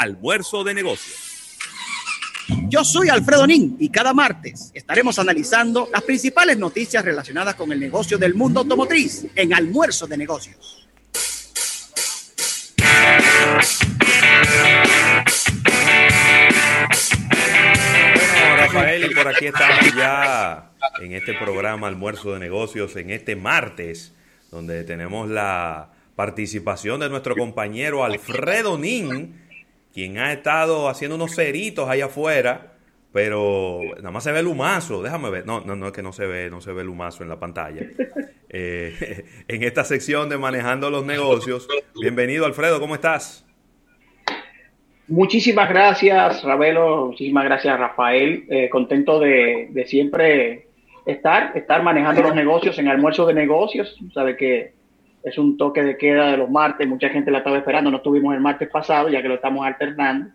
Almuerzo de Negocios. Yo soy Alfredo Nin y cada martes estaremos analizando las principales noticias relacionadas con el negocio del mundo automotriz en Almuerzo de Negocios. Bueno, Rafael, y por aquí estamos ya en este programa Almuerzo de Negocios, en este martes, donde tenemos la participación de nuestro compañero Alfredo Nin, quien ha estado haciendo unos ceritos allá afuera, pero nada más se ve el humazo, déjame ver, no, no, no es que no se ve, no se ve el humazo en la pantalla. Eh, en esta sección de Manejando los Negocios, bienvenido Alfredo, ¿cómo estás? Muchísimas gracias, Ravelo. Muchísimas gracias, Rafael. Eh, contento de, siempre estar, estar manejando los negocios en almuerzo de negocios. Sabe que es un toque de queda de los martes. Mucha gente la estaba esperando. No estuvimos el martes pasado, ya que lo estamos alternando.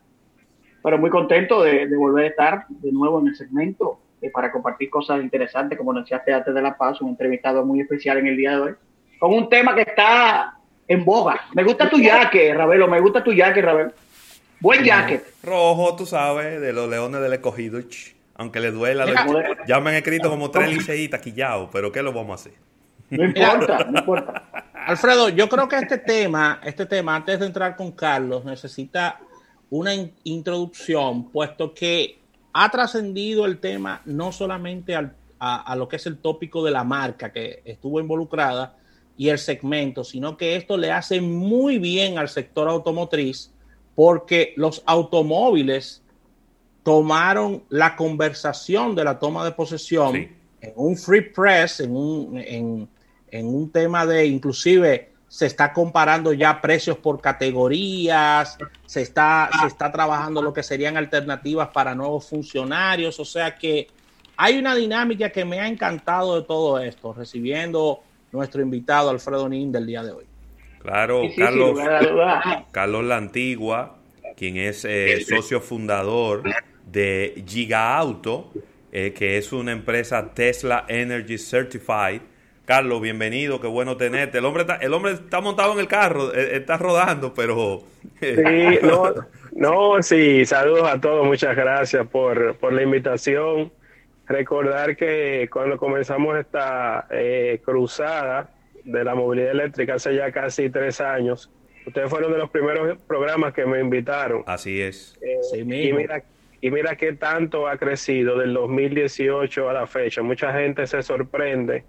Pero muy contento de, de volver a estar de nuevo en el segmento eh, para compartir cosas interesantes, como anunciaste antes de la paz, un entrevistado muy especial en el día de hoy, con un tema que está en boga. Me gusta tu yaque, Ravelo. Me gusta tu yaque, Ravelo. Buen jacket. Rojo, tú sabes, de los leones del escogido. Aunque le duela. ya me han escrito como tres liceitas quillados, pero ¿qué lo vamos a hacer? No importa, no importa. Alfredo, yo creo que este tema, este tema, antes de entrar con Carlos, necesita una in introducción, puesto que ha trascendido el tema no solamente al, a, a lo que es el tópico de la marca que estuvo involucrada y el segmento, sino que esto le hace muy bien al sector automotriz porque los automóviles tomaron la conversación de la toma de posesión sí. en un free press, en un, en, en un tema de inclusive se está comparando ya precios por categorías, se está, se está trabajando lo que serían alternativas para nuevos funcionarios, o sea que hay una dinámica que me ha encantado de todo esto, recibiendo nuestro invitado Alfredo Nin del día de hoy. Claro, sí, sí, Carlos, sí, Carlos La Antigua, quien es eh, socio fundador de Giga Auto, eh, que es una empresa Tesla Energy Certified. Carlos, bienvenido, qué bueno tenerte. El hombre está, el hombre está montado en el carro, eh, está rodando, pero... Sí, no, no, sí, saludos a todos, muchas gracias por, por la invitación. Recordar que cuando comenzamos esta eh, cruzada, de la movilidad eléctrica hace ya casi tres años. Ustedes fueron de los primeros programas que me invitaron. Así es. Eh, sí, y, mira, y mira qué tanto ha crecido del 2018 a la fecha. Mucha gente se sorprende,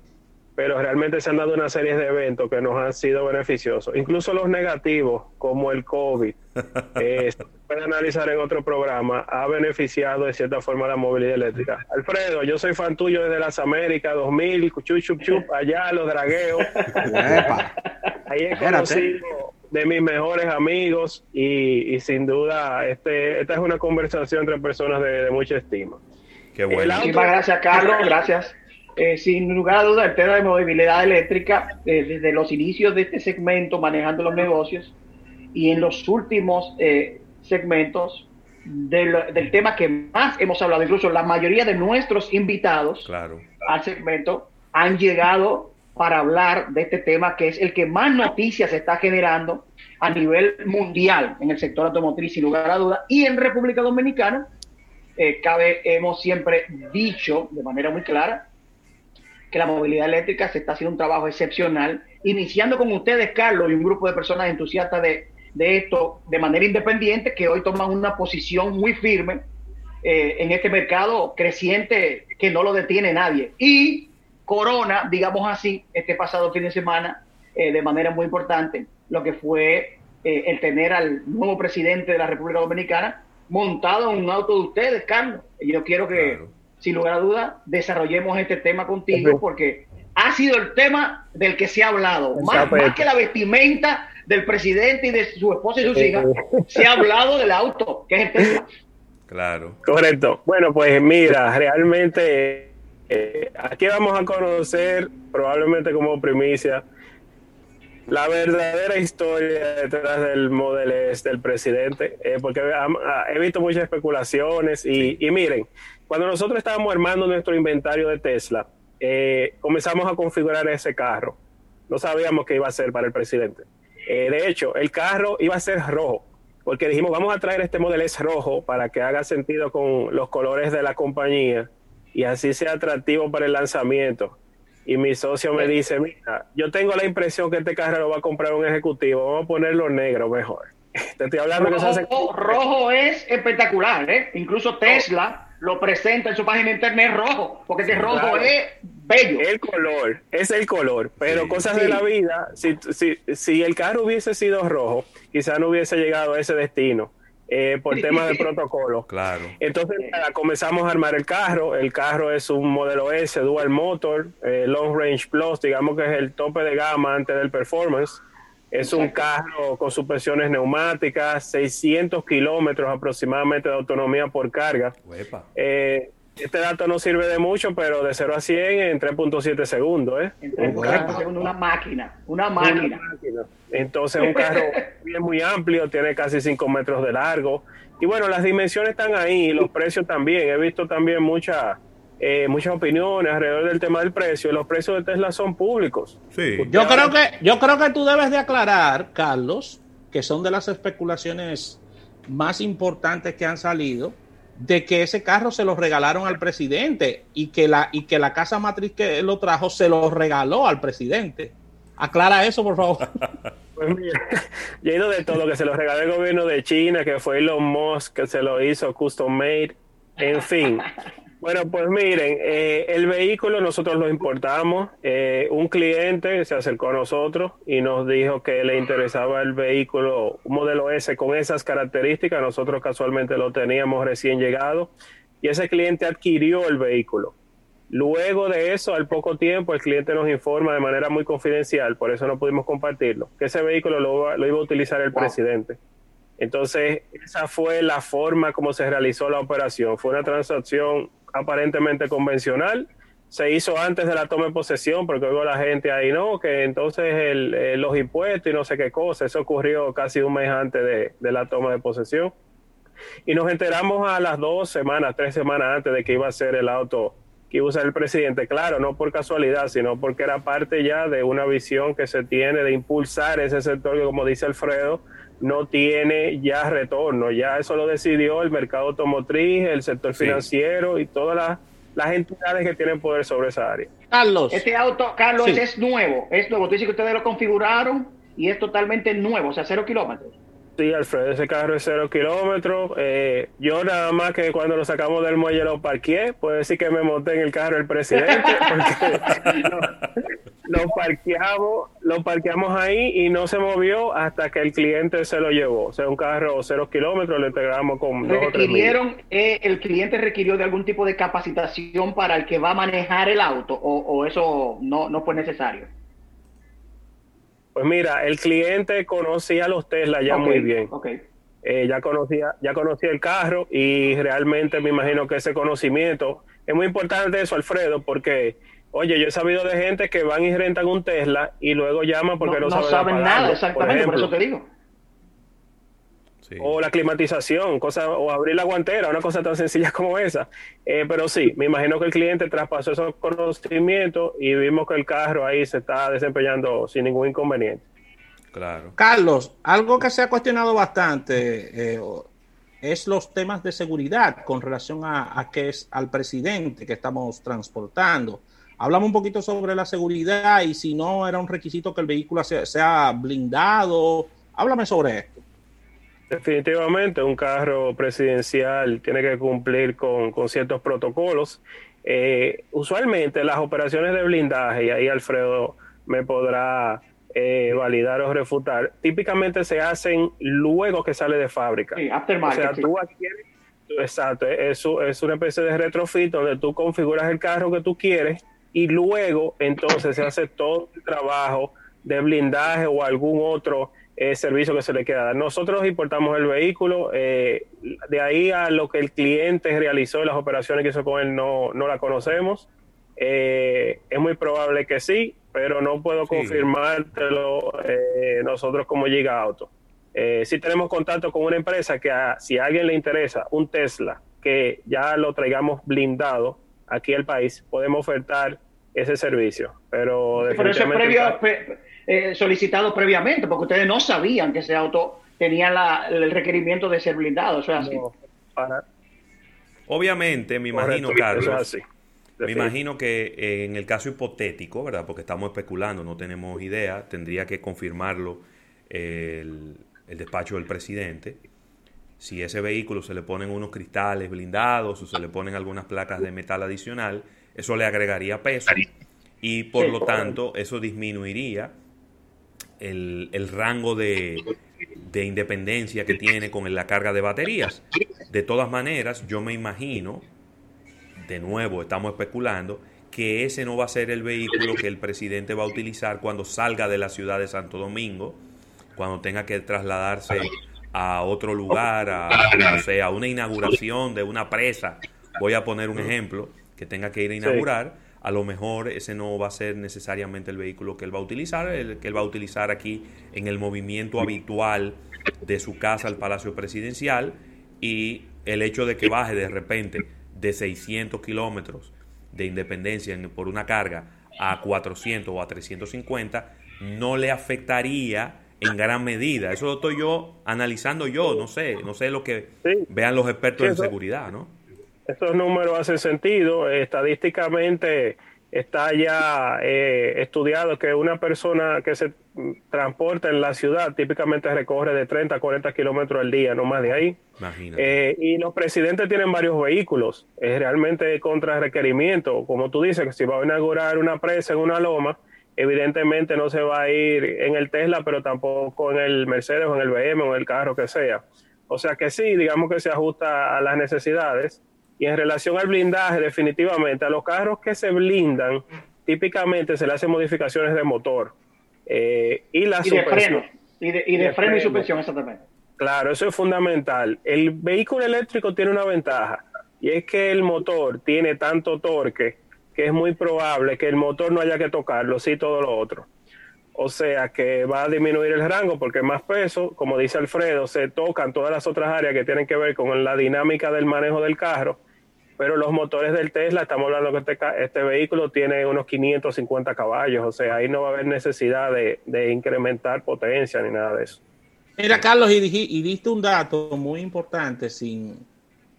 pero realmente se han dado una serie de eventos que nos han sido beneficiosos. Incluso los negativos, como el COVID, eh, se puede analizar en otro programa, ha beneficiado de cierta forma la movilidad eléctrica. Alfredo, yo soy fan tuyo desde las Américas 2000, chup, chup, chup, allá los dragueos. Ahí he conocido de mis mejores amigos y, y sin duda este, esta es una conversación entre personas de, de mucha estima. Qué bueno. Muchísimas gracias, Carlos. Gracias. Eh, sin lugar a dudas, el tema de movilidad eléctrica, eh, desde los inicios de este segmento, manejando los negocios, y en los últimos eh, segmentos del, del, tema que más hemos hablado, incluso la mayoría de nuestros invitados claro. al segmento han llegado para hablar de este tema que es el que más noticias está generando a nivel mundial en el sector automotriz, sin lugar a dudas, y en República Dominicana. Eh, cabe, hemos siempre dicho de manera muy clara que la movilidad eléctrica se está haciendo un trabajo excepcional, iniciando con ustedes, Carlos, y un grupo de personas entusiastas de, de esto de manera independiente que hoy toman una posición muy firme eh, en este mercado creciente que no lo detiene nadie. Y Corona, digamos así, este pasado fin de semana, eh, de manera muy importante, lo que fue eh, el tener al nuevo presidente de la República Dominicana montado en un auto de ustedes, Carlos. Yo quiero que. Sin lugar a dudas, desarrollemos este tema contigo porque ha sido el tema del que se ha hablado, más, más que la vestimenta del presidente y de su esposa y sus hijas, se ha hablado del auto, que es el tema. Claro. Correcto. Bueno, pues mira, realmente eh, aquí vamos a conocer, probablemente como primicia, la verdadera historia detrás del Model S del presidente, eh, porque he visto muchas especulaciones y, y, miren, cuando nosotros estábamos armando nuestro inventario de Tesla, eh, comenzamos a configurar ese carro. No sabíamos qué iba a ser para el presidente. Eh, de hecho, el carro iba a ser rojo. porque dijimos, vamos a traer este Model S rojo para que haga sentido con los colores de la compañía y así sea atractivo para el lanzamiento. Y mi socio me dice, mira, yo tengo la impresión que este carro lo va a comprar un ejecutivo, vamos a ponerlo negro mejor. Te estoy hablando rojo, que se hace... rojo es espectacular, ¿eh? Incluso Tesla lo presenta en su página internet rojo, porque ese rojo es bello. El color, es el color, pero cosas de la vida, si, si, si el carro hubiese sido rojo, quizás no hubiese llegado a ese destino. Eh, por temas de protocolo. Claro. Entonces comenzamos a armar el carro. El carro es un modelo S, dual motor, eh, long range plus, digamos que es el tope de gama antes del performance. Es un carro con suspensiones neumáticas, 600 kilómetros aproximadamente de autonomía por carga. Eh, este dato no sirve de mucho, pero de 0 a 100 en 3.7 segundos. ¿eh? una máquina, una máquina. Entonces un carro bien muy amplio, tiene casi 5 metros de largo. Y bueno, las dimensiones están ahí, los precios también. He visto también muchas eh, muchas opiniones alrededor del tema del precio. Los precios de Tesla son públicos. Sí. Yo creo que yo creo que tú debes de aclarar, Carlos, que son de las especulaciones más importantes que han salido de que ese carro se lo regalaron al presidente y que la y que la casa matriz que lo trajo se lo regaló al presidente. Aclara eso, por favor. Pues mira, ido de todo, que se lo regaló el gobierno de China, que fue Elon Musk, que se lo hizo custom made, en fin. Bueno, pues miren, eh, el vehículo nosotros lo importamos. Eh, un cliente se acercó a nosotros y nos dijo que le interesaba el vehículo, un modelo S con esas características. Nosotros casualmente lo teníamos recién llegado y ese cliente adquirió el vehículo. Luego de eso, al poco tiempo, el cliente nos informa de manera muy confidencial, por eso no pudimos compartirlo, que ese vehículo lo, iba a utilizar el presidente. Entonces, esa fue la forma como se realizó la operación. Fue una transacción aparentemente convencional. Se hizo antes de la toma de posesión, porque oigo la gente ahí, no, que entonces los impuestos y no sé qué cosa. Eso ocurrió casi un mes antes de la toma de posesión. Y nos enteramos a las dos semanas, tres semanas antes de que iba a ser el auto que iba a usar el presidente. Claro, no por casualidad, sino porque era parte ya de una visión que se tiene de impulsar ese sector que, como dice Alfredo, no tiene ya retorno. Ya eso lo decidió el mercado automotriz, el sector financiero y todas las, las, entidades que tienen poder sobre esa área. Carlos. Este auto, Carlos, es nuevo. Es nuevo. Tú dices que ustedes lo configuraron y es totalmente nuevo, o sea, cero kilómetros. Sí, Alfredo, ese carro es cero kilómetros. Eh, yo nada más que cuando lo sacamos del muelle lo parqué, puedo decir que me monté en el carro del presidente, porque lo, parqueamos, lo parqueamos ahí y no se movió hasta que el cliente se lo llevó. O sea, un carro cero kilómetros lo integramos con dos ¿Requirieron, eh, el cliente requirió de algún tipo de capacitación para el que va a manejar el auto o, o eso no, no fue necesario? Pues mira, el cliente conocía los Tesla ya muy bien. Eh, ya conocía, ya conocía el carro y realmente me imagino que ese conocimiento es muy importante eso, Alfredo, porque oye, yo he sabido de gente que van y rentan un Tesla y luego llaman porque no, saben, nada, exactamente, por eso te digo. O la climatización, cosa, o abrir la guantera, una cosa tan sencilla como esa. Eh, pero sí, me imagino que el cliente traspasó esos conocimientos y vimos que el carro ahí se está desempeñando sin ningún inconveniente. Claro. Carlos, algo que se ha cuestionado bastante eh, es los temas de seguridad con relación a, a que es al presidente que estamos transportando. Hablamos un poquito sobre la seguridad y si no era un requisito que el vehículo sea, sea blindado. Háblame sobre esto. Definitivamente, un carro presidencial tiene que cumplir con, ciertos protocolos. Eh, usualmente las operaciones de blindaje, y ahí Alfredo me podrá eh, validar o refutar, típicamente se hacen luego que sale de fábrica. Sí, o sea, tú adquieres, exacto, es, es una especie de retrofit donde tú configuras el carro que tú quieres y luego entonces se hace todo el trabajo de blindaje o algún otro servicio que se le queda dar. Nosotros importamos el vehículo, eh, de ahí a lo que el cliente realizó, las operaciones que hizo con él, no, no la conocemos. Eh, es muy probable que sí, pero no puedo confirmártelo eh, nosotros como Giga Auto. sí tenemos contacto con una empresa que si a alguien le interesa un Tesla que ya lo traigamos blindado aquí al país, podemos ofertar ese servicio. Pero previo, eh, solicitado previamente, porque ustedes no sabían que ese auto tenían la, el requerimiento de ser blindados. Eso es así. No, para- Obviamente, me imagino, correcto, eso es Carlos, así. me imagino que eh, en el caso hipotético, ¿verdad? Porque estamos especulando, no tenemos idea, tendría que confirmarlo el, el despacho del presidente. Si ese vehículo se le ponen unos cristales blindados o se le ponen algunas placas de metal adicional, eso le agregaría peso y por Sí, lo tanto eso disminuiría el, el rango de, de independencia que tiene con la carga de baterías. De todas maneras, yo me imagino, de nuevo estamos especulando, que ese no va a ser el vehículo que el presidente va a utilizar cuando salga de la ciudad de Santo Domingo, cuando tenga que trasladarse a otro lugar, a, no sé, a una inauguración de una presa. Voy a poner un ejemplo, que tenga que ir a inaugurar. A lo mejor ese no va a ser necesariamente el vehículo que él va a utilizar, el que él va a utilizar aquí en el movimiento habitual de su casa al Palacio Presidencial y el hecho de que baje de repente de 600 kilómetros de independencia en- por una carga a 400 o a 350 no le afectaría en gran medida. Eso lo estoy yo analizando yo, no sé, no sé lo que Sí. vean los expertos Sí, en seguridad, ¿no? Estos números hacen sentido. Estadísticamente está ya eh, estudiado que una persona que se transporta en la ciudad típicamente recorre de 30 a 40 kilómetros al día, no más de ahí. Imagínate. Eh, y los presidentes tienen varios vehículos. Es realmente contra requerimiento. Como tú dices, que si va a inaugurar una presa en una loma, evidentemente no se va a ir en el Tesla, pero tampoco en el Mercedes o en el BM o en el carro que sea. O sea que sí, digamos que se ajusta a las necesidades. Y en relación al blindaje, definitivamente, a los carros que se blindan, típicamente se le hacen modificaciones de motor. Eh, y la Y de freno. Y de, y de de freno y suspensión, exactamente. Claro, eso es fundamental. El vehículo eléctrico tiene una ventaja y es que el motor tiene tanto torque que es muy probable que el motor no haya que tocarlo, sí todo lo otro. O sea que va a disminuir el rango porque más peso, como dice Alfredo, se tocan todas las otras áreas que tienen que ver con la dinámica del manejo del carro. Pero los motores del Tesla, estamos hablando que este, este vehículo tiene unos 550 caballos, o sea, ahí no va a haber necesidad de, incrementar potencia ni nada de eso. Mira, Carlos, y, diji- y diste un dato muy importante, sin,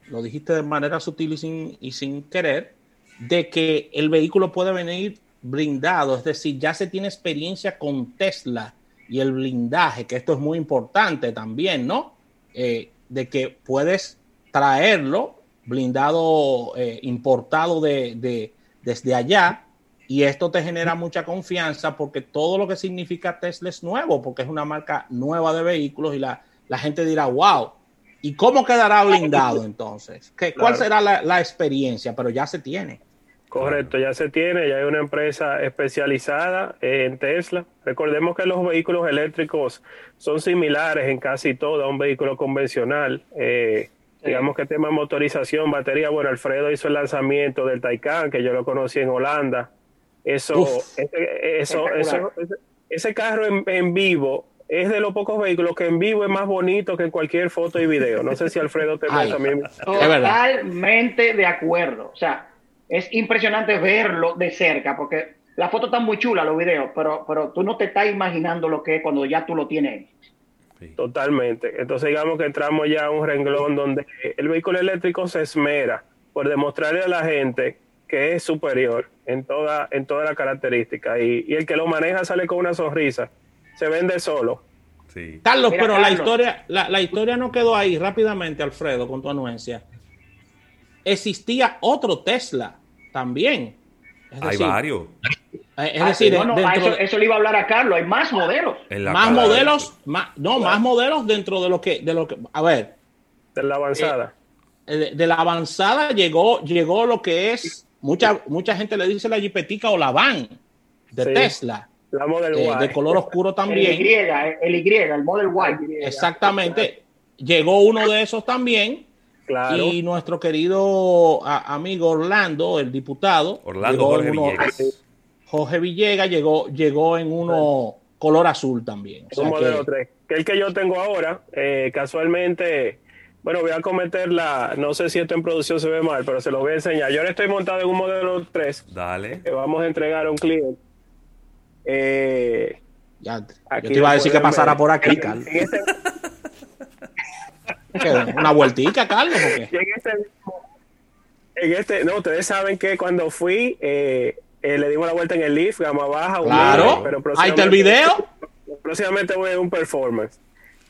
lo dijiste de manera sutil y sin, y sin querer, de que el vehículo puede venir blindado, es decir, ya se tiene experiencia con Tesla y el blindaje, que esto es muy importante también, ¿no? Eh, de que puedes traerlo blindado, eh, importado de, de- desde allá, y esto te genera mucha confianza porque todo lo que significa Tesla es nuevo, porque es una marca nueva de vehículos y la, la gente dirá, wow, ¿y cómo quedará blindado entonces? ¿Qué, ¿Cuál Claro. será la, la experiencia? Pero ya se tiene. Correcto, ya se tiene, ya hay una empresa especializada en Tesla. Recordemos que los vehículos eléctricos son similares en casi todo a un vehículo convencional. Eh, Digamos que tema motorización, batería, bueno, Alfredo hizo el lanzamiento del Taycan, que yo lo conocí en Holanda. Eso, Uf. ese, eso, eso- ese, ese carro en, en vivo es de los pocos vehículos que en vivo es más bonito que en cualquier foto y video. No sé si Alfredo te también. Totalmente de acuerdo. O sea, es impresionante verlo de cerca, porque las fotos están muy chulas, los videos, pero, pero tú no te estás imaginando lo que es cuando ya tú lo tienes. Sí. Totalmente. Entonces digamos que entramos ya a un renglón donde el vehículo eléctrico se esmera por demostrarle a la gente que es superior en toda, en toda la característica y, y el que lo maneja sale con una sonrisa, se vende solo. Sí. Carlos, Mira, pero la historia, la, la historia no quedó ahí rápidamente, Alfredo, con tu anuencia. Existía otro Tesla también. Hay varios. Es Ah, decir, no, no, a dentro eso, de- eso le iba a hablar a Carlos, hay más modelos. más de- modelos, más, no, más modelos dentro de lo que, de lo que, a ver, De la avanzada. eh, de, de la avanzada llegó, llegó lo que es, mucha, mucha gente le dice la jipetica o la van de Sí. Tesla, la Model eh, Y. de color oscuro El también. Y, el Y, el Model Y. Exactamente. Llegó uno de esos también. Claro. Y nuestro querido a- amigo Orlando, el diputado, Orlando Jorge uno- Villegas. Jorge Villegas llegó, llegó en uno color azul también. O Es sea un modelo que- 3, que el que yo tengo ahora, eh, casualmente, bueno, voy a cometer la, no sé si esto en producción se ve mal, pero se lo voy a enseñar. Yo ahora estoy montado en un modelo 3 Dale. que vamos a entregar a un cliente. Eh, ya, Aquí yo te iba a decir que pasara ver. por aquí, En- Carlos. En este, Una vueltica, Carlos. en este, en este, no, ustedes saben que cuando fui, eh, eh, le dimos la vuelta en el lift, gama baja. Claro, pero ahí está el video. Próximamente voy a un performance.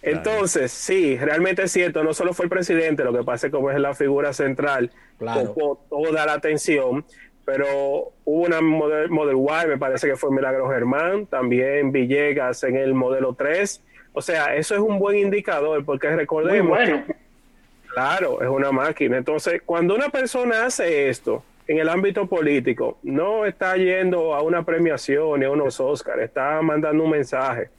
Entonces, sí, realmente es cierto, no solo fue el presidente, lo que pasa es como es la figura central, claro. toda la atención, pero hubo una Model, Model Y, me parece que fue Milagro Germán, también Villegas en el modelo 3. O sea, eso es un buen indicador, porque recordemos que, claro, es una máquina. Entonces, cuando una persona hace esto en el ámbito político, no está yendo a una premiación ni a unos Oscars, está mandando un mensaje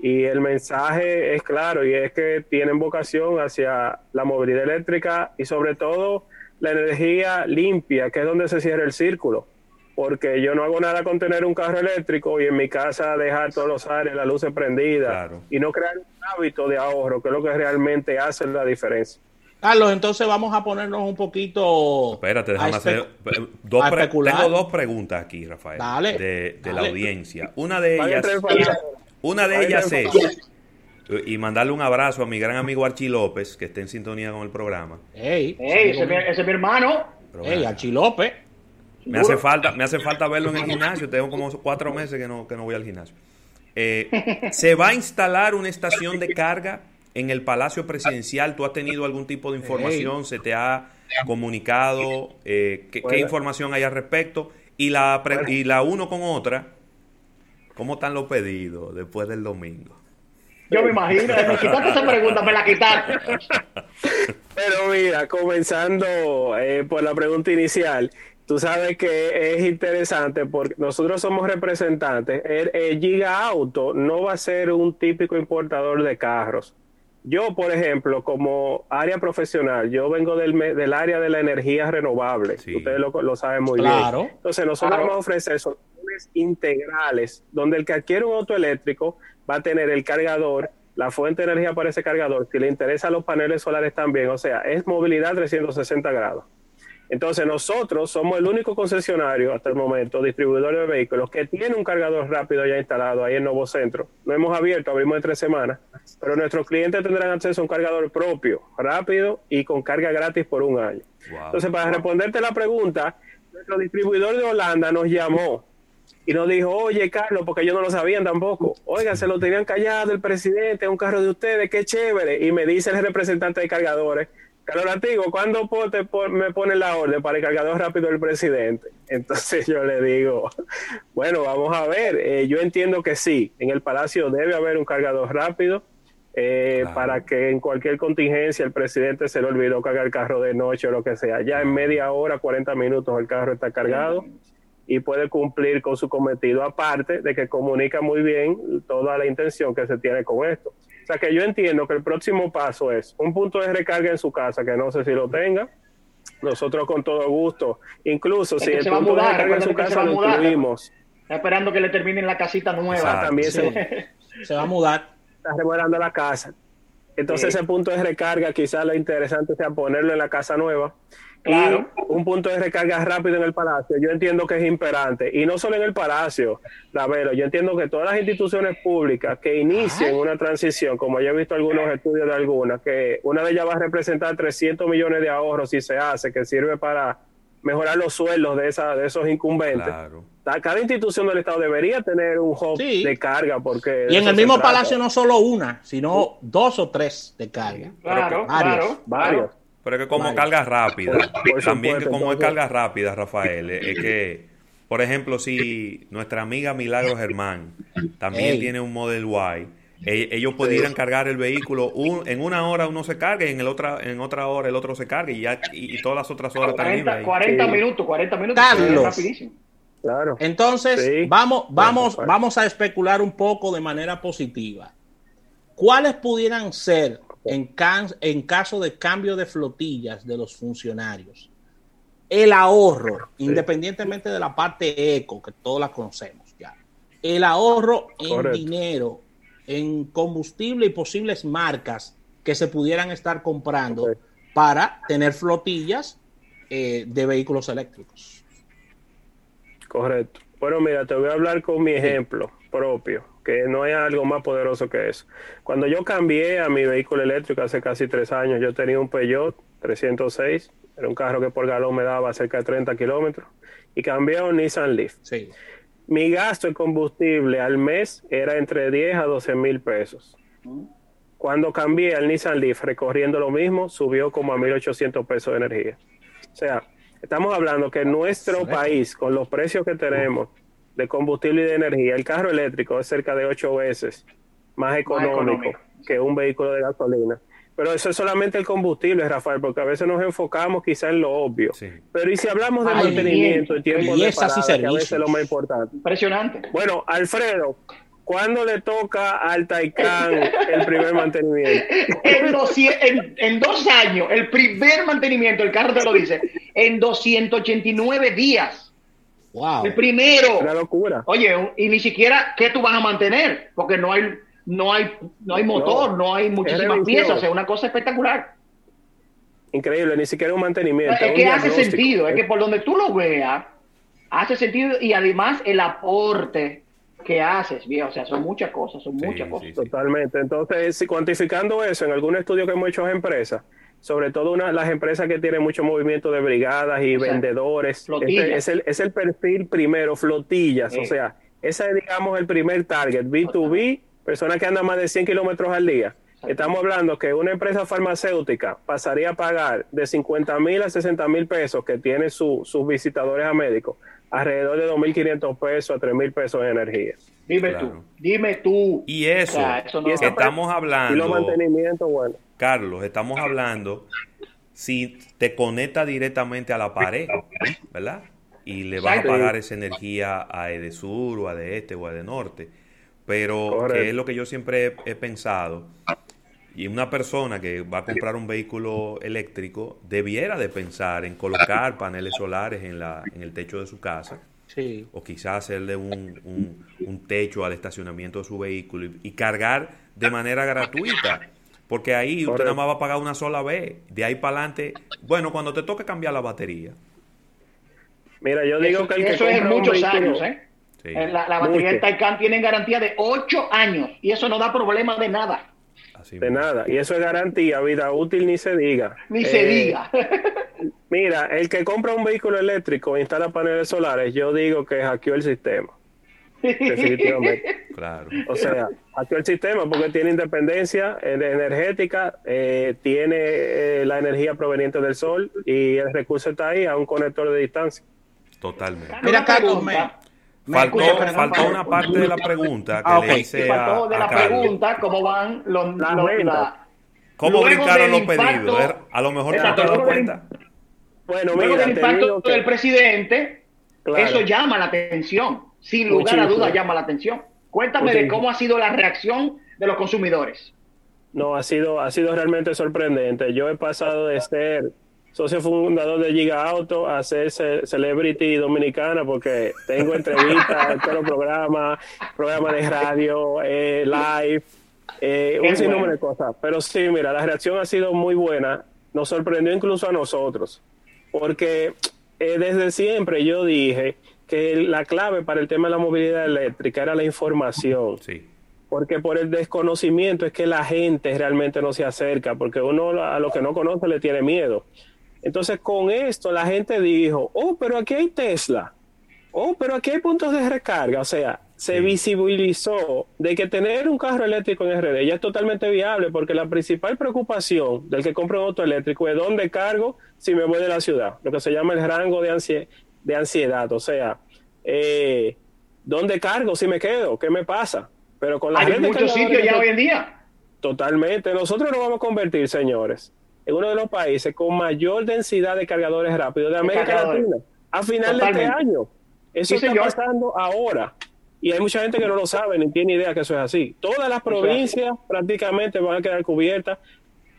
y el mensaje es claro y es que tienen vocación hacia la movilidad eléctrica y sobre todo la energía limpia, que es donde se cierra el círculo. Porque yo no hago nada con tener un carro eléctrico y en mi casa dejar todos los aires, las luces prendidas y no crear un hábito de ahorro, que es lo que realmente hace la diferencia. Carlos, entonces vamos a ponernos un poquito. Espérate, déjame hacer. Dos tengo dos preguntas aquí, Rafael. de, la audiencia. Una de ellas. Una de ellas es, y mandarle un abrazo a mi gran amigo Archie López, que está en sintonía con el programa. Ey, ese, es mi hermano. Ey, Archie López. Me hace, falta, me hace falta verlo en el gimnasio. Tengo como cuatro meses que no, que no voy al gimnasio. Eh, ¿Se va a instalar una estación de carga en el Palacio Presidencial? ¿Tú has tenido algún tipo de información? ¿Se te ha comunicado? Eh, ¿qué, información hay al respecto? Y la, y la uno con otra, ¿Cómo están los pedidos después del domingo? Yo me imagino, me quitaste esa pregunta, me la quitaste. Pero mira, comenzando eh, por la pregunta inicial, tú sabes que es interesante porque nosotros somos representantes. El, Giga Auto no va a ser un típico importador de carros. Yo, por ejemplo, como área profesional, yo vengo del, del área de la energía renovable. Ustedes lo, saben muy claro. bien. Entonces, nosotros vamos a ofrecer soluciones integrales, donde el que adquiere un auto eléctrico va a tener el cargador, la fuente de energía para ese cargador, si le interesan los paneles solares también. O sea, es movilidad 360 grados. Entonces nosotros somos el único concesionario hasta el momento, distribuidor de vehículos, que tiene un cargador rápido ya instalado ahí en Nuevo Centro. No hemos abierto, abrimos en tres semanas, pero nuestros clientes tendrán acceso a un cargador propio, rápido y con carga gratis por un año. Entonces, para responderte la pregunta, nuestro distribuidor de Holanda nos llamó y nos dijo, oye Carlos, porque ellos no lo sabían tampoco, oiga, se lo tenían callado el presidente, un carro de ustedes, qué chévere. Y me dice el representante de cargadores, Carlos Antiguo, ¿cuándo me pone la orden para el cargador rápido del presidente? Entonces yo le digo, bueno, vamos a ver, eh, yo entiendo que sí, en el Palacio debe haber un cargador rápido eh, para que en cualquier contingencia el presidente se le olvidó cargar el carro de noche o lo que sea. Ya en media hora, 40 minutos el carro está cargado y puede cumplir con su cometido, aparte de que comunica muy bien toda la intención que se tiene con esto. O sea que yo entiendo que el próximo paso es un punto de recarga en su casa, que no sé si lo tenga. Nosotros con todo gusto, incluso si el punto de recarga en su casa lo incluimos. Está esperando que le terminen la casita nueva. también se, se va a mudar. Está remodelando la casa. Entonces ese punto de recarga quizás lo interesante sea ponerlo en la casa nueva Claro. un punto de recarga rápido en el Palacio, yo entiendo que es imperante. Y no solo en el Palacio, Ravelo, yo entiendo que todas las instituciones públicas que inicien una transición, como ya he visto algunos estudios de algunas, que una de ellas va a representar 300 millones de ahorros si se hace, que sirve para mejorar los sueldos de, esa, de esos incumbentes. Cada institución del Estado debería tener un hub de carga. porque Y en el mismo Palacio no solo una, sino dos o tres de carga. Claro, claro. Varios. Pero que como carga rápida, también que como es carga rápida, Rafael, es que, por ejemplo, si nuestra amiga Milagro Germán también tiene un Model Y, e, ellos pudieran cargar el vehículo en una hora uno se carga y en el otra en otra hora el otro se carga y ya y, todas las otras horas 40, 40 minutos 40 minutos rapidísimo claro entonces vamos vamos vamos a especular un poco de manera positiva cuáles pudieran ser en, en caso de cambio de flotillas de los funcionarios. El ahorro, independientemente de la parte eco, que todos la conocemos ya. El ahorro en dinero, en combustible y posibles marcas que se pudieran estar comprando para tener flotillas eh, de vehículos eléctricos. Correcto. Bueno, mira, te voy a hablar con mi ejemplo propio, que no hay algo más poderoso que eso. Cuando yo cambié a mi vehículo eléctrico hace casi tres años, yo tenía un Peugeot 306, era un carro que por galón me daba cerca de 30 kilómetros, y cambié a un Nissan Leaf. Sí. Mi gasto de combustible al mes era entre 10 a 12 mil pesos. Cuando cambié al Nissan Leaf recorriendo lo mismo, subió como a 1.800 pesos de energía. O sea, estamos hablando que nuestro país, con los precios que tenemos de combustible y de energía, el carro eléctrico es cerca de 8 veces más económico, económico. que un vehículo de gasolina. Pero eso es solamente el combustible, Rafael, porque a veces nos enfocamos quizá en lo obvio. Sí. Pero y si hablamos de Ay, mantenimiento y tiempo de parada, que a veces es lo más importante. Impresionante. Bueno, Alfredo, ¿cuándo le toca al Taycan el primer mantenimiento? En, 200 en, en dos años, el primer mantenimiento, el carro te lo dice, en 289 días. Wow. El primero. Una locura. Oye, y ni siquiera qué tú vas a mantener, porque no hay, no hay, no hay motor, no, hay muchísimas piezas, es una cosa espectacular. Increíble, ni siquiera un mantenimiento. es un que hace sentido, es que por donde tú lo veas, hace sentido y además el aporte que haces, viejo, o sea, son muchas cosas, son Sí, muchas sí, cosas. sí. Totalmente. Entonces, si cuantificando eso en algún estudio que hemos hecho en empresas, sobre todo una, las empresas que tienen mucho movimiento de brigadas y vendedores, este es, el, es el perfil primero, flotillas, Sí. o sea, ese es, digamos, el primer target, B2B, personas que andan más de 100 kilómetros al día. Estamos hablando que una empresa farmacéutica pasaría a pagar de 50 mil a 60 mil pesos que tiene su- sus visitadores a médicos, alrededor de 2.500 pesos a 3.000 pesos en energía. Dime Claro. tú, dime tú. Y eso, O sea, eso no- Y estamos Y los hablando, mantenimientos, bueno. Carlos, estamos hablando si te conecta directamente a la pared, ¿verdad? Y le vas a pagar esa energía a Edesur o a de este o a de norte. Pero que es lo que yo siempre he, he pensado. Y una persona que va a comprar un vehículo eléctrico debiera de pensar en colocar paneles solares en, la, en el techo de su casa Sí. o quizás hacerle un, un- un techo al estacionamiento de su vehículo y, y cargar de manera gratuita. Porque ahí usted nada más va a pagar una sola vez. De ahí para adelante, bueno, cuando te toque cambiar la batería. Mira, yo digo Eso, que el que eso es muchos vehículo- años, ¿eh? Sí. Eh, La, la batería del Taycan tiene garantía de 8 años y eso no da problema de nada, Así De mismo. nada. Y eso es garantía, vida útil ni se diga. ni se Eh, diga. Mira, el que compra un vehículo eléctrico e instala paneles solares, yo digo que hackeó el sistema. Definitivamente. Claro. O sea, hackeó el sistema porque tiene independencia eh, energética, eh, tiene eh, la energía proveniente del sol y el recurso está ahí a un conector de distancia. Totalmente. Mira, Carlos, me- Faltó, escucha, no faltó una parte de la pregunta que Ah, ok. le hice faltó a, de a la Carlos. pregunta cómo van los, Las los- la- ¿Cómo luego brincaron los pedidos? impacto- Er- A lo mejor no te del- cuenta. Bueno, luego mira, del impacto que- del presidente, Claro. eso llama la atención. Sin lugar a dudas llama la atención. Cuéntame de cómo ha sido la reacción de los consumidores. No, ha sido, ha sido realmente sorprendente. Yo he pasado de ser socio fundador de Giga Auto a ser ce- celebrity dominicana porque tengo entrevistas en todos los programas, programas de radio, eh, live, eh, un sinnúmero de cosas. Pero sí, mira, la reacción ha sido muy buena. Nos sorprendió incluso a nosotros porque eh, desde siempre yo dije que la clave para el tema de la movilidad eléctrica era la información Sí. porque por el desconocimiento es que la gente realmente no se acerca, porque uno a lo que no conoce le tiene miedo. Entonces con esto la gente dijo, oh, pero aquí hay Tesla, oh, pero aquí hay puntos de recarga, o sea, se Sí. visibilizó de que tener un carro eléctrico en RD ya es totalmente viable, porque la principal preocupación del que compra un auto eléctrico es dónde cargo si me voy de la ciudad, lo que se llama el rango de, ansie- de ansiedad, o sea, eh, ¿dónde cargo si me quedo? ¿Qué me pasa? Pero con la Hay de muchos sitios ya hoy en día. Totalmente. Nosotros nos vamos a convertir, señores, en uno de los países con mayor densidad de cargadores rápidos de América. Latina a final de este año. Eso Sí, está señor. pasando ahora. Y hay mucha gente que no lo sabe ni tiene idea que eso es así. Todas las provincias prácticamente van a quedar cubiertas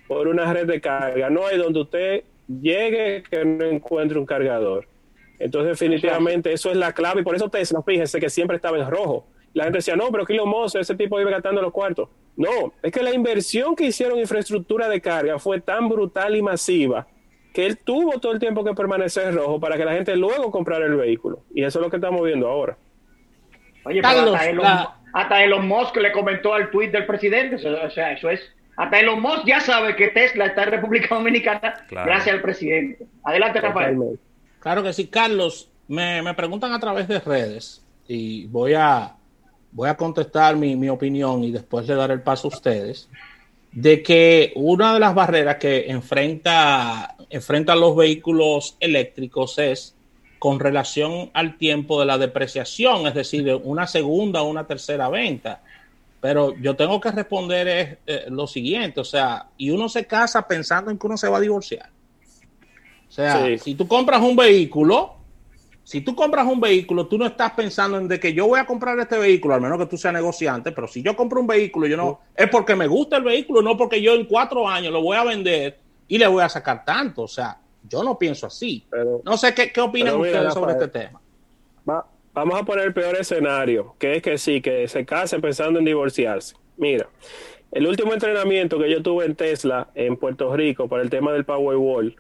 por una red de carga. No hay donde usted llegue que no encuentre un cargador. Entonces, definitivamente, eso es la clave. Y por eso Tesla, fíjense que siempre estaba en rojo. La gente decía, no, pero Kilo Moss, ese tipo vive gastando los cuartos. No, es que la inversión que hicieron en infraestructura de carga fue tan brutal y masiva que él tuvo todo el tiempo que permanecer rojo para que la gente luego comprara el vehículo. Y eso es lo que estamos viendo ahora. Oye, Carlos, pero hasta Elon, la- hasta Elon Musk le comentó al tweet del presidente. O sea, eso es. Hasta Elon Musk ya sabe que Tesla está en República Dominicana Claro. gracias al presidente. Adelante, Rafael. Totalmente. Claro que sí, Carlos. Me, me preguntan a través de redes y voy a, voy a contestar mi, mi opinión y después le daré el paso a ustedes. De que una de las barreras que enfrenta, enfrentan los vehículos eléctricos es con relación al tiempo de la depreciación, es decir, de una segunda o una tercera venta. Pero yo tengo que responder es, eh, lo siguiente, o sea, y uno se casa pensando en que uno se va a divorciar. O sea, Sí. si tú compras un vehículo, si tú compras un vehículo, tú no estás pensando en de que yo voy a comprar este vehículo, al menos que tú seas negociante, pero si yo compro un vehículo, yo no, es porque me gusta el vehículo, no porque yo en cuatro años lo voy a vender y le voy a sacar tanto. O sea, yo no pienso así. Pero- no sé qué, qué opinan mira, ustedes sobre Rafael, este tema. Va- vamos a poner el peor escenario, que es que sí, que se case pensando en divorciarse. Mira, el último entrenamiento que yo tuve en Tesla en Puerto Rico para el tema del Powerwall,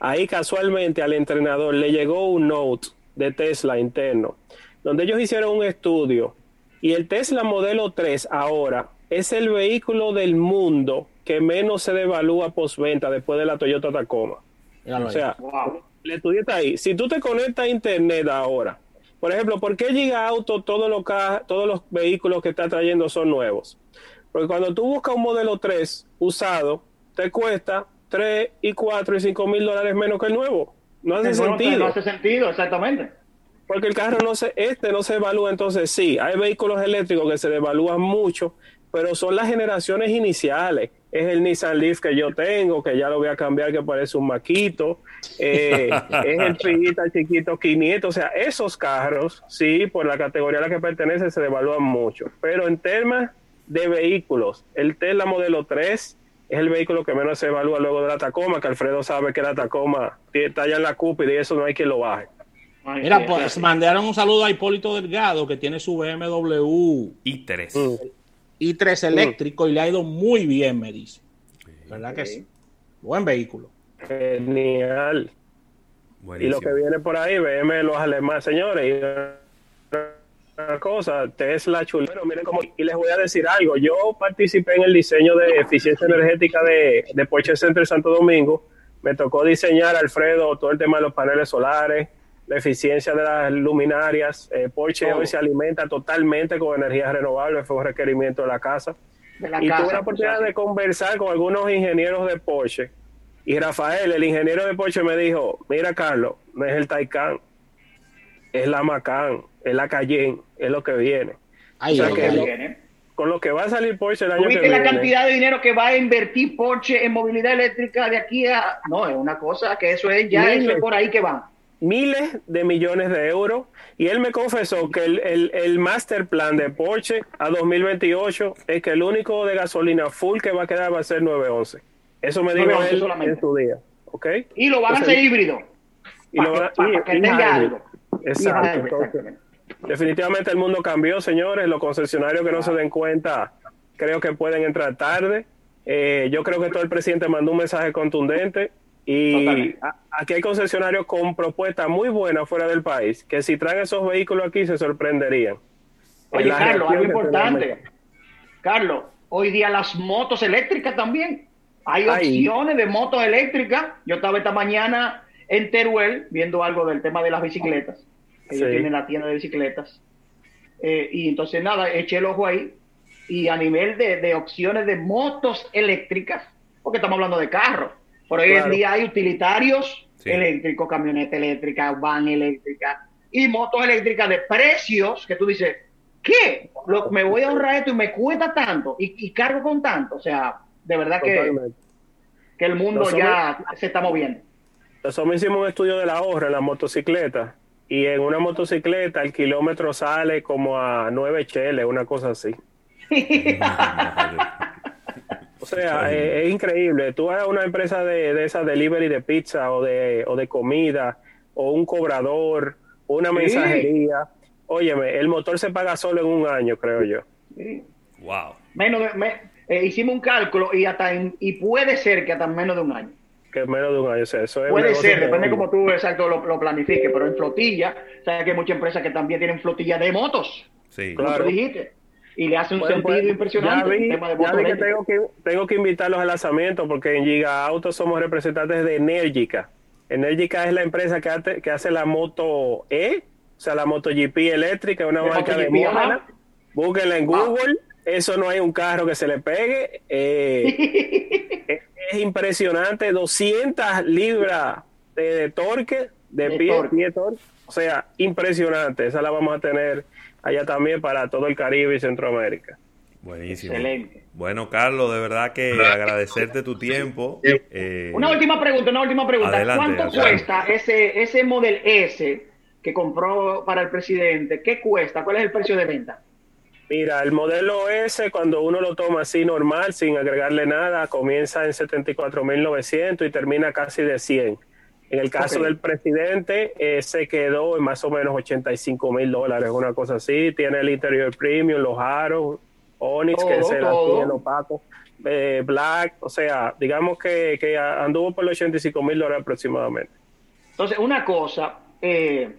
ahí casualmente al entrenador le llegó un note de Tesla interno, donde ellos hicieron un estudio y el Tesla modelo 3 ahora es el vehículo del mundo que menos se devalúa postventa después de la Toyota Tacoma. Míralo O sea, Wow. el estudio está ahí. Si tú te conectas a internet ahora, por ejemplo, ¿por qué Giga Auto todos los, ca- todos los vehículos que está trayendo son nuevos? Porque cuando tú buscas un modelo 3 usado, te cuesta 3 y 4 y 5 mil dólares menos que el nuevo. No hace sentido. No hace sentido, exactamente. Porque el carro no se, este no se evalúa, entonces sí, hay vehículos eléctricos que se devalúan mucho, pero son las generaciones iniciales. Es el Nissan Leaf que yo tengo, que ya lo voy a cambiar, que parece un maquito. Eh, es el Figuita chiquito 500. O sea, esos carros, sí, por la categoría a la que pertenece, se devalúan mucho. Pero en temas de vehículos, el Tesla modelo 3 es el vehículo que menos se evalúa luego de la Tacoma, que Alfredo sabe que la Tacoma está allá en la cúpida y eso no hay quien lo baje. Mira, pues mandaron un saludo a Hipólito Delgado, que tiene su BMW Y tres. Mm. i3 eléctrico y le ha ido muy bien, me dice. ¿Verdad que sí? Buen vehículo. Genial. Y lo que viene por ahí, BM los alemanes, señores. Cosa, Tesla chulero, miren cómo. Y les voy a decir algo. Yo participé en el diseño de eficiencia energética de, de Porsche Center Santo Domingo. Me tocó diseñar, Alfredo, todo el tema de los paneles solares, la eficiencia de las luminarias. Eh, Porsche hoy se alimenta totalmente con energías renovables, fue un requerimiento de la casa De la y casa, tuve la oportunidad de conversar con algunos ingenieros de Porsche. Y Rafael, el ingeniero de Porsche, me dijo: Mira, Carlos, no es el Taycan, es la Macan, es la Cayenne, es lo que viene. Ay, O sea que lo-. Con lo que va a salir Porsche el año que ¿Tuviste viene. la cantidad de dinero que va a invertir Porsche en movilidad eléctrica de aquí a.? No, es una cosa que eso es ya, Miles. eso es por ahí que van. Miles de millones de euros. Y él me confesó que el, el, el master plan de Porsche a 2028 es que el único de gasolina full que va a quedar va a ser 911. Eso me dijo 911 él solamente. en su día. ¿Ok? Y lo van a hacer híbrido. y lo para van a- que, para y- que y tenga algo. Exacto. Entonces. Definitivamente el mundo cambió, señores. Los concesionarios que no se den cuenta, creo que pueden entrar tarde. Eh, yo creo que todo el presidente mandó un mensaje contundente y a- aquí hay concesionarios con propuestas muy buenas fuera del país, que si traen esos vehículos aquí se sorprenderían. Oye, Carlos, algo importante. Carlos, hoy día las motos eléctricas también. Hay Ay. opciones de motos eléctricas. Yo estaba esta mañana en Teruel viendo algo del tema de las bicicletas. Ellos Sí. tienen la tienda de bicicletas. Eh, y entonces, nada, eché el ojo ahí. Y a nivel de, de opciones de motos eléctricas, porque estamos hablando de carros, pero hoy en día hay utilitarios Sí. eléctricos, camioneta eléctrica, van eléctrica y motos eléctricas de precios que tú dices, ¿qué? Lo- me voy a ahorrar esto y me cuesta tanto y, y cargo con tanto. O sea, de verdad que, que el mundo ya se está moviendo. Nosotros hicimos un estudio de la ahorro en la motocicleta y en una motocicleta el kilómetro sale como a 9 cheles, una cosa así. O sea, eh, es, increíble. Tú vas a una empresa de, de esa delivery de pizza o de, o de comida, o un cobrador, o una Sí. mensajería. Óyeme, el motor se paga solo en un año, creo yo. Sí. Wow. Menos de- me- eh, hicimos un cálculo y hasta en- y puede ser que hasta en menos de un año. Que menos de un año. O sea, eso es Puede ser, depende redondo. cómo tú exacto lo, lo planifiques, pero en flotilla, sabes que hay muchas empresas que también tienen flotilla de motos. Sí, claro. dijiste. Y le hace un sentido pues, impresionante. Ya vi, que tengo, que tengo que invitarlos al lanzamiento porque en Giga Auto somos representantes de Energica. Energica es la empresa que hace, que hace la moto E, o sea, la moto GP eléctrica, una marca de moda. Búsquenla en Google. Eso no hay un carro que se le pegue. Eh, es, impresionante. 200 libras de, torque, de, pie, pie torque. O sea, impresionante. Esa la vamos a tener allá también para todo el Caribe y Centroamérica. Buenísimo. Excelente. Bueno, Carlos, de verdad que agradecerte tu tiempo. Eh, una última pregunta, una última pregunta. ¿Cuánto cuesta ese, ese Model S que compró para el presidente? ¿Qué cuesta? ¿Cuál es el precio de venta? Mira, el modelo S, cuando uno lo toma así normal, sin agregarle nada, comienza en 74.900 y termina casi de 100. En el caso del presidente, eh, se quedó en más o menos 85 mil dólares, una cosa así. Tiene el interior premium, los aros, Onyx, que es el opaco, eh, Black. O sea, digamos que, que anduvo por los 85 mil dólares aproximadamente. Entonces, una cosa, eh,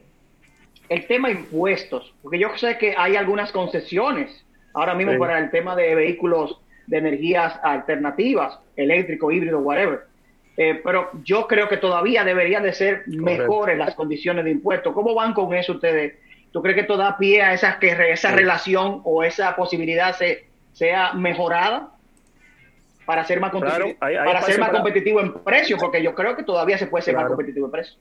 el tema impuestos, porque yo sé que hay algunas concesiones ahora mismo para el tema de vehículos de energías alternativas, eléctrico, híbrido, whatever. Eh, pero yo creo que todavía deberían de ser mejores las condiciones de impuestos. ¿Cómo van con eso ustedes? ¿Tú crees que todo da pie a esa, que esa relación o esa posibilidad se, sea mejorada para ser más, competitivo, para ser más competitivo en precio? Porque yo creo que todavía se puede ser más competitivo en precio.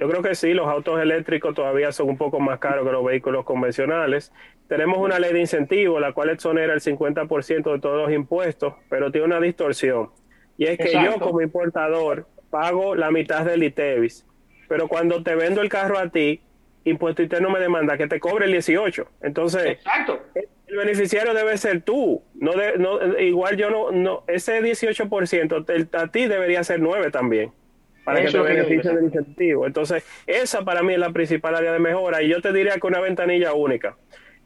Yo creo que sí, los autos eléctricos todavía son un poco más caros que los vehículos convencionales. Tenemos una ley de incentivo, la cual exonera el 50% de todos los impuestos, pero tiene una distorsión. Y es que yo como importador pago la mitad del ITEVIS, pero cuando te vendo el carro a ti, impuesto interno me demanda que te cobre el 18. Entonces, el beneficiario debe ser tú. No, no igual yo no, no ese 18% a ti debería ser 9 también para que te beneficie del incentivo. Entonces, esa para mí es la principal área de mejora y yo te diría que una ventanilla única.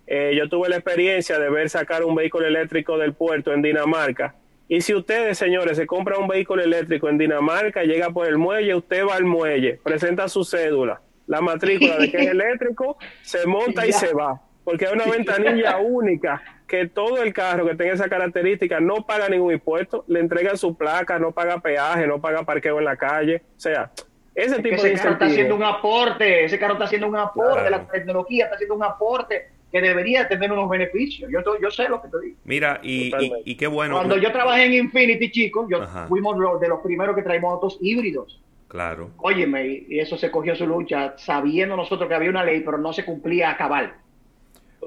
Eh, yo tuve la experiencia de ver sacar un vehículo eléctrico del puerto en Dinamarca y si ustedes, señores, se compra un vehículo eléctrico en Dinamarca, llega por el muelle, usted va al muelle, presenta su cédula, la matrícula de que es eléctrico, se monta y se va. Porque hay una ventanilla única que todo el carro que tenga esa característica no paga ningún impuesto, le entregan su placa, no paga peaje, no paga parqueo en la calle. O sea, ese tipo de ese carro está haciendo un aporte, ese carro está haciendo un aporte, la tecnología está haciendo un aporte que debería tener unos beneficios. Yo, yo sé lo que te digo. Mira, y, y, qué bueno. Cuando yo trabajé en Infinity, chicos, yo fuimos de los primeros que traímos autos híbridos. Claro. Óyeme, y eso se cogió su lucha, sabiendo nosotros que había una ley, pero no se cumplía a cabal.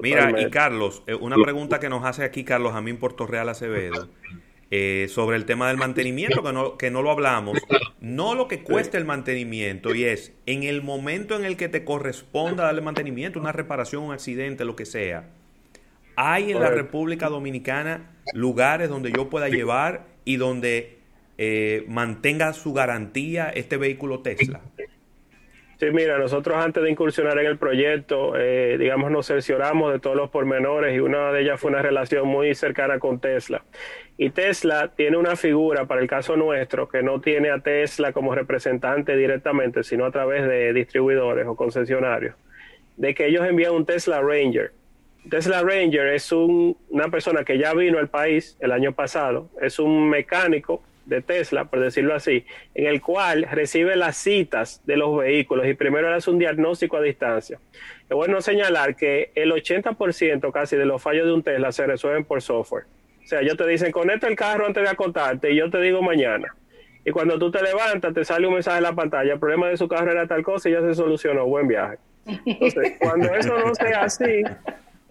Mira, y Carlos, eh, una pregunta que nos hace aquí Carlos a mí Puerto Real Acevedo. Eh, sobre el tema del mantenimiento, que no, que no lo hablamos, no lo que cuesta el mantenimiento, y es en el momento en el que te corresponda darle mantenimiento, una reparación, un accidente, lo que sea, hay en la República Dominicana lugares donde yo pueda llevar y donde eh, mantenga su garantía este vehículo Tesla. Sí, mira, nosotros antes de incursionar en el proyecto, eh, digamos, nos cercioramos de todos los pormenores y una de ellas fue una relación muy cercana con Tesla. Y Tesla tiene una figura, para el caso nuestro, que no tiene a Tesla como representante directamente, sino a través de distribuidores o concesionarios, de que ellos envían un Tesla Ranger. Tesla Ranger es una persona que ya vino al país el año pasado, es un mecánico de Tesla, por decirlo así, en el cual recibe las citas de los vehículos y primero hace un diagnóstico a distancia. Es bueno señalar que el 80% casi de los fallos de un Tesla se resuelven por software. O sea, ellos te dicen, conecta el carro antes de acotarte y yo te digo mañana. Y cuando tú te levantas, te sale un mensaje en la pantalla, el problema de su carro era tal cosa y ya se solucionó, buen viaje. Entonces, cuando eso no sea así,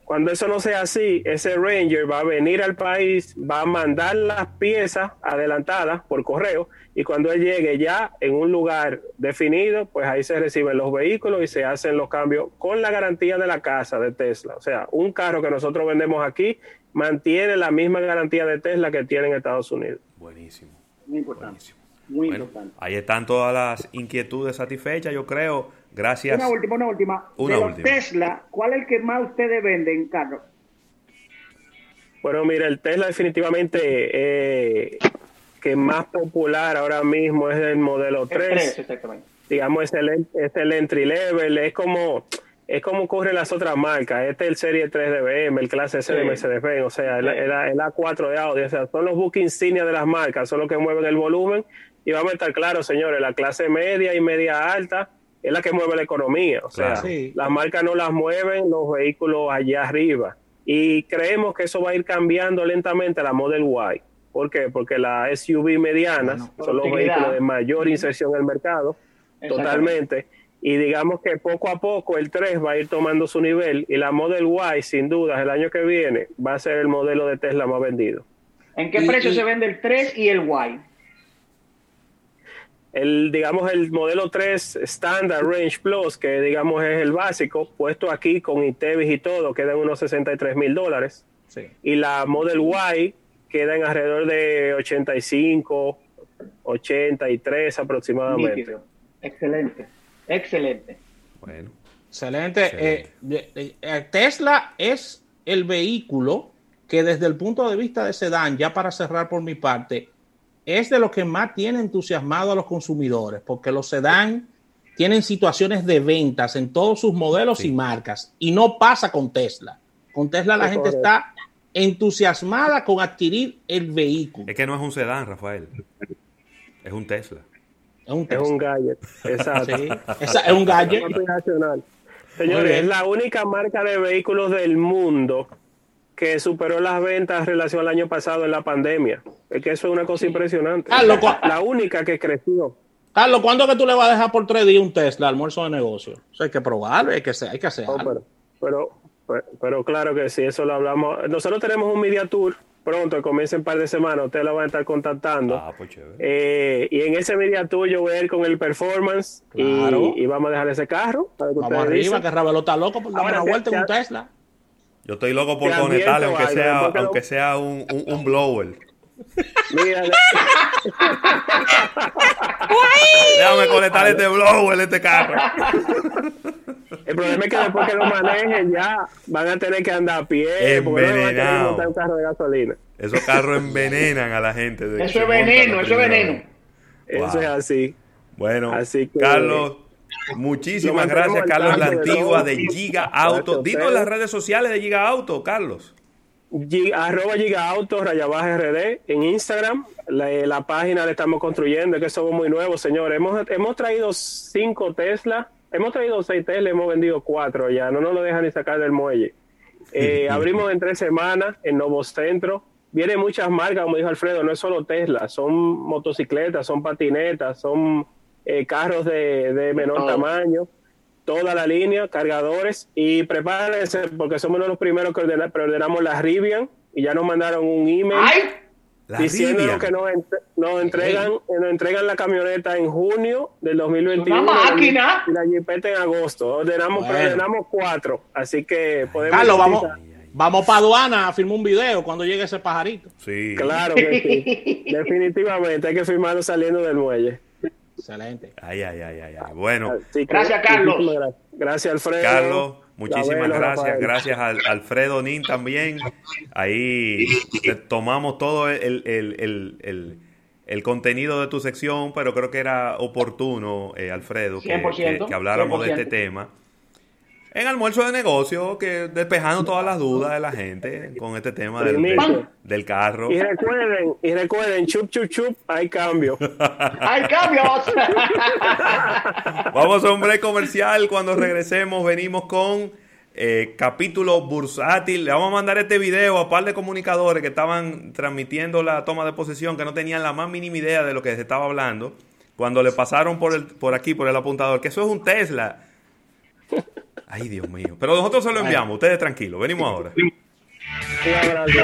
cuando eso no sea así, ese Ranger va a venir al país, va a mandar las piezas adelantadas por correo y cuando él llegue ya en un lugar definido, pues ahí se reciben los vehículos y se hacen los cambios con la garantía de la casa de Tesla. O sea, un carro que nosotros vendemos aquí mantiene la misma garantía de Tesla que tiene en Estados Unidos. Buenísimo. Muy importante. Muy importante. Ahí están todas las inquietudes satisfechas, yo creo. Gracias. Una última, una última. Una de Tesla, ¿cuál es el que más ustedes venden, Carlos? Bueno, mira, el Tesla definitivamente eh, que más popular ahora mismo es el modelo 3. 3 exactamente. Digamos, es el, es el entry level, es como es como ocurre en las otras marcas. Este es el Serie 3 de BM, el Clase C de. Mercedes-Benz, o sea, el, el- el A4 de Audi. O sea, son los buques insignia de las marcas, son los que mueven el volumen. Y vamos a estar claros, señores, la clase media y media alta es la que mueve la economía. O sea. Sí. las marcas no las mueven los vehículos allá arriba. Y creemos que eso va a ir cambiando lentamente a la Model Y. ¿Por qué? Porque las SUV medianas Bueno, son los vehículos de mayor inserción en el mercado, totalmente. Y digamos que poco a poco el 3 va a ir tomando su nivel y la Model Y, sin dudas, el año que viene va a ser el modelo de Tesla más vendido. ¿En qué Y- precio y- se vende el 3 y el Y? El, digamos, el modelo 3 Standard Range Plus, que digamos es el básico, puesto aquí con ITEVIS y todo, queda en unos 63 mil dólares. Sí. y la Model Y queda en alrededor de 85, 83 aproximadamente. Nítido. Excelente. Excelente. Bueno, Excelente. Excelente. Eh, de- eh, Tesla es el vehículo que desde el punto de vista de sedán, ya para cerrar por mi parte, es de lo que más tiene entusiasmado a los consumidores, porque los sedán tienen situaciones de ventas en todos sus modelos Sí. y marcas, y no pasa con Tesla. Con Tesla la Es gente está entusiasmada con adquirir el vehículo. es que no es un sedán, Rafael. Es un Tesla. Es un Es Tesla. un gadget, exacto. Sí. Esa- es un gadget. Señores, es la única marca de vehículos del mundo que superó las ventas en relación al año pasado en la pandemia. Es que eso es una cosa impresionante. Carlos, La única que creció. Carlos, ¿cuándo es que tú le vas a dejar por tres días un Tesla almuerzo de negocio? Eso hay que probarlo, hay que, hacer- hay que hacer No, pero, pero, pero, pero claro que sí, eso lo hablamos. Nosotros tenemos un media tour pronto, comienza en un par de semanas, ustedes lo van a estar contactando. Ah, pues chévere. Eh, y en ese media tour yo voy a ir con el performance y- Claro. y, vamos a dejar ese carro. para que Vamos arriba, dicen. que Ravelo está loco por dar una vuelta en un te- Tesla. Yo estoy loco por conectarle, aunque algo, sea, no- aunque sea un, un, un blower. Mira, Déjame conectar este blower, este carro. el problema es que después que lo manejen ya van a tener que andar a pie. van a Envenenado. montar un carro de gasolina. Esos carros envenenan a la gente. Eso es veneno, eso es veneno. Eso es así. Bueno, Así que- Carlos, Lo muchísimas gracias, Carlos La de Antigua de Giga Auto. Dinos las redes sociales de Giga Auto, Carlos. Gi- arroba Giga Auto, Rayabaja RD en Instagram. La, eh, la página la estamos construyendo, es que somos muy nuevos, señores. Hemos, hemos traído cinco Tesla, hemos traído seis Tesla, hemos vendido cuatro ya, no nos lo dejan ni sacar del muelle. Eh, abrimos en tres semanas en Nuevo Centro. Vienen muchas marcas, como dijo Alfredo, no es solo Tesla, son motocicletas, son patinetas, son eh, carros de, de menor Todo. tamaño toda la línea, cargadores y prepárense porque somos uno de los primeros que ordena- preordenamos la Rivian y ya nos mandaron un email ¡Ay! Diciéndonos que nos, ent- nos entregan nos entregan la camioneta en junio del 2021 Una máquina. y la Jeepeta en agosto. Ordenamos, Bueno. preordenamos cuatro, así que podemos Carlos, vamos, utilizar- vamos para aduana a filmar un video cuando llegue ese pajarito. Sí. Claro que sí. Definitivamente hay que firmarlo saliendo del muelle. Excelente. Ay, ay, ay, ay, ay. Bueno, que, Gracias, Carlos. muchísimas Gracias. Gracias, Alfredo. Carlos, muchísimas gracias. Rafael. Gracias al Alfredo Nin también. Ahí tomamos todo el, el, el, el, el contenido de tu sección, pero creo que era oportuno, eh, Alfredo, que, 100%, que- que habláramos de este 100%. tema. En almuerzo de negocio, que despejando todas las dudas de la gente con este tema del, del, carro. Y recuerden, y recuerden, chup, chup, chup, hay cambio. ¡Hay cambios! Vamos a un break comercial. Cuando regresemos, venimos con eh, capítulo bursátil. Le vamos a mandar este video a un par de comunicadores que estaban transmitiendo la toma de posesión, que no tenían la más mínima idea de lo que se estaba hablando. Cuando le pasaron por, el, por aquí, por el apuntador, que eso es un Tesla. Ay, Dios mío. Pero nosotros se lo enviamos. Ustedes tranquilos. Venimos ahora. Un abrazo.